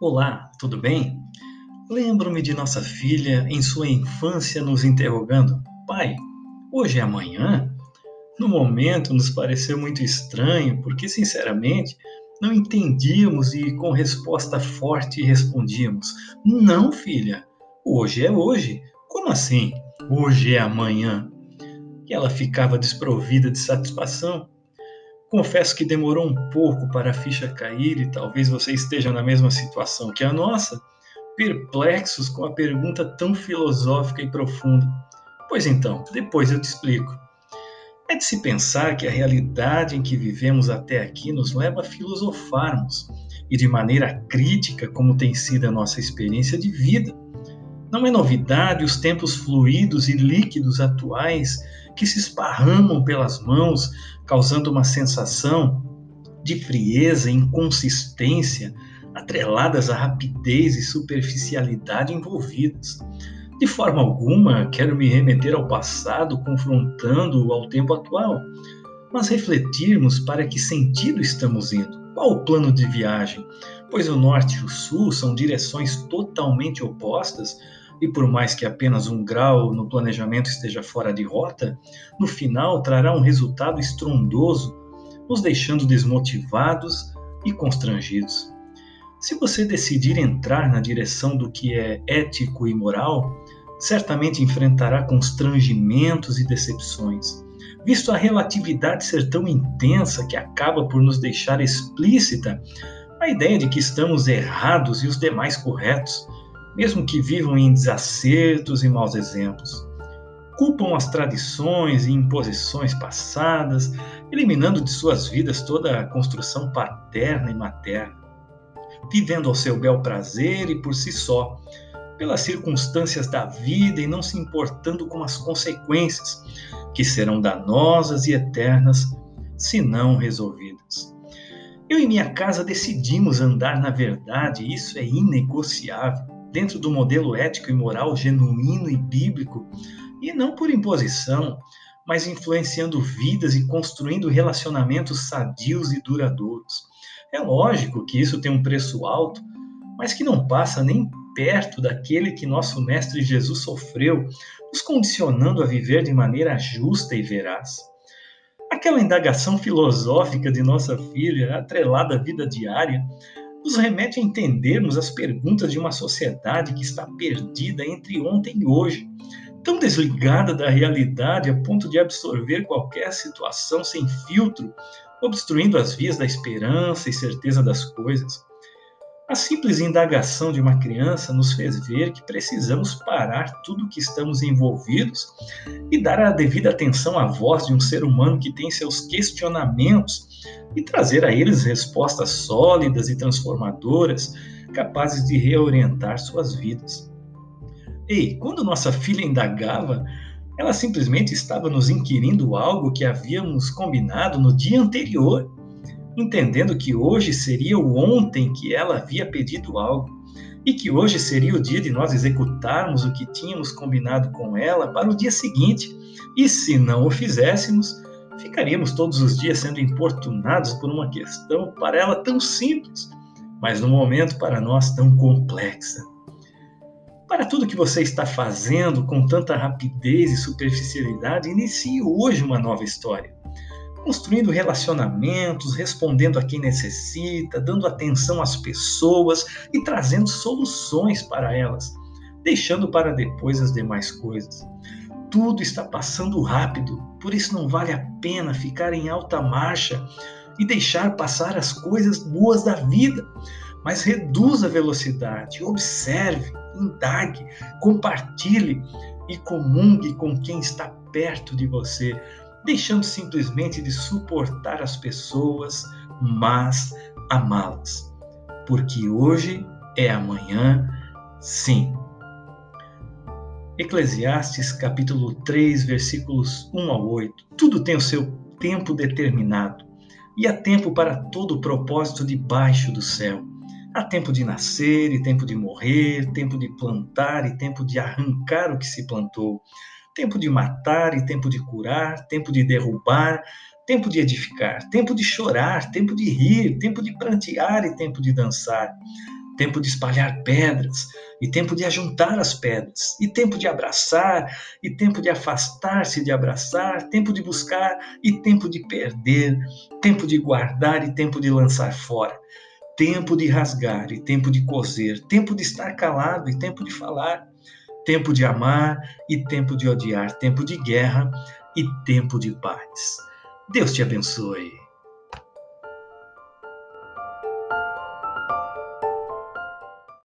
Olá, tudo bem? Lembro-me de nossa filha em sua infância nos interrogando: Pai, hoje é amanhã? No momento nos pareceu muito estranho, porque sinceramente não entendíamos e com resposta forte respondíamos: Não, filha, hoje é hoje. Como assim? Hoje é amanhã. E ela ficava desprovida de satisfação Confesso que demorou um pouco para a ficha cair e talvez você esteja na mesma situação que a nossa, perplexos com a pergunta tão filosófica e profunda. Pois então, depois eu te explico. É de se pensar que a realidade em que vivemos até aqui nos leva a filosofarmos, e de maneira crítica, como tem sido a nossa experiência de vida. Não é novidade os tempos fluidos e líquidos atuais que se esparramam pelas mãos, causando uma sensação de frieza e inconsistência atreladas à rapidez e superficialidade envolvidas. De forma alguma quero me remeter ao passado confrontando-o ao tempo atual, mas refletirmos para que sentido estamos indo. Qual o plano de viagem? Pois o norte e o sul são direções totalmente opostas, e por mais que apenas um grau no planejamento esteja fora de rota, no final trará um resultado estrondoso, nos deixando desmotivados e constrangidos. Se você decidir entrar na direção do que é ético e moral, certamente enfrentará constrangimentos e decepções, visto a relatividade ser tão intensa que acaba por nos deixar explícita a ideia de que estamos errados e os demais corretos, mesmo que vivam em desacertos e maus exemplos. Culpam as tradições e imposições passadas, eliminando de suas vidas toda a construção paterna e materna, vivendo ao seu bel prazer e por si só, pelas circunstâncias da vida e não se importando com as consequências, que serão danosas e eternas se não resolvidas. Eu e minha casa decidimos andar na verdade, isso é inegociável dentro do modelo ético e moral genuíno e bíblico, e não por imposição, mas influenciando vidas e construindo relacionamentos sadios e duradouros. É lógico que isso tem um preço alto, mas que não passa nem perto daquele que nosso Mestre Jesus sofreu, nos condicionando a viver de maneira justa e veraz. Aquela indagação filosófica de nossa filha, atrelada à vida diária, nos remete a entendermos as perguntas de uma sociedade que está perdida entre ontem e hoje, tão desligada da realidade a ponto de absorver qualquer situação sem filtro, obstruindo as vias da esperança e certeza das coisas. A simples indagação de uma criança nos fez ver que precisamos parar tudo que estamos envolvidos e dar a devida atenção à voz de um ser humano que tem seus questionamentos e trazer a eles respostas sólidas e transformadoras, capazes de reorientar suas vidas. E quando nossa filha indagava, ela simplesmente estava nos inquirindo algo que havíamos combinado no dia anterior entendendo que hoje seria o ontem que ela havia pedido algo e que hoje seria o dia de nós executarmos o que tínhamos combinado com ela para o dia seguinte. E se não o fizéssemos, ficaríamos todos os dias sendo importunados por uma questão para ela tão simples, mas no momento para nós tão complexa. Para tudo que você está fazendo com tanta rapidez e superficialidade, inicie hoje uma nova história construindo relacionamentos, respondendo a quem necessita, dando atenção às pessoas e trazendo soluções para elas, deixando para depois as demais coisas. Tudo está passando rápido, por isso não vale a pena ficar em alta marcha e deixar passar as coisas boas da vida, mas reduza a velocidade, observe, indague, compartilhe e comungue com quem está perto de você deixando simplesmente de suportar as pessoas, mas amá-las. Porque hoje é amanhã, sim. Eclesiastes capítulo 3, versículos 1 ao 8. Tudo tem o seu tempo determinado, e há tempo para todo o propósito debaixo do céu. Há tempo de nascer e tempo de morrer, tempo de plantar e tempo de arrancar o que se plantou tempo de matar e tempo de curar, tempo de derrubar, tempo de edificar, tempo de chorar, tempo de rir, tempo de prantear e tempo de dançar, tempo de espalhar pedras, e tempo de ajuntar as pedras, e tempo de abraçar, e tempo de afastar-se de abraçar, tempo de buscar e tempo de perder, tempo de guardar e tempo de lançar fora, tempo de rasgar e tempo de coser, tempo de estar calado e tempo de falar, tempo de amar e tempo de odiar, tempo de guerra e tempo de paz. Deus te abençoe.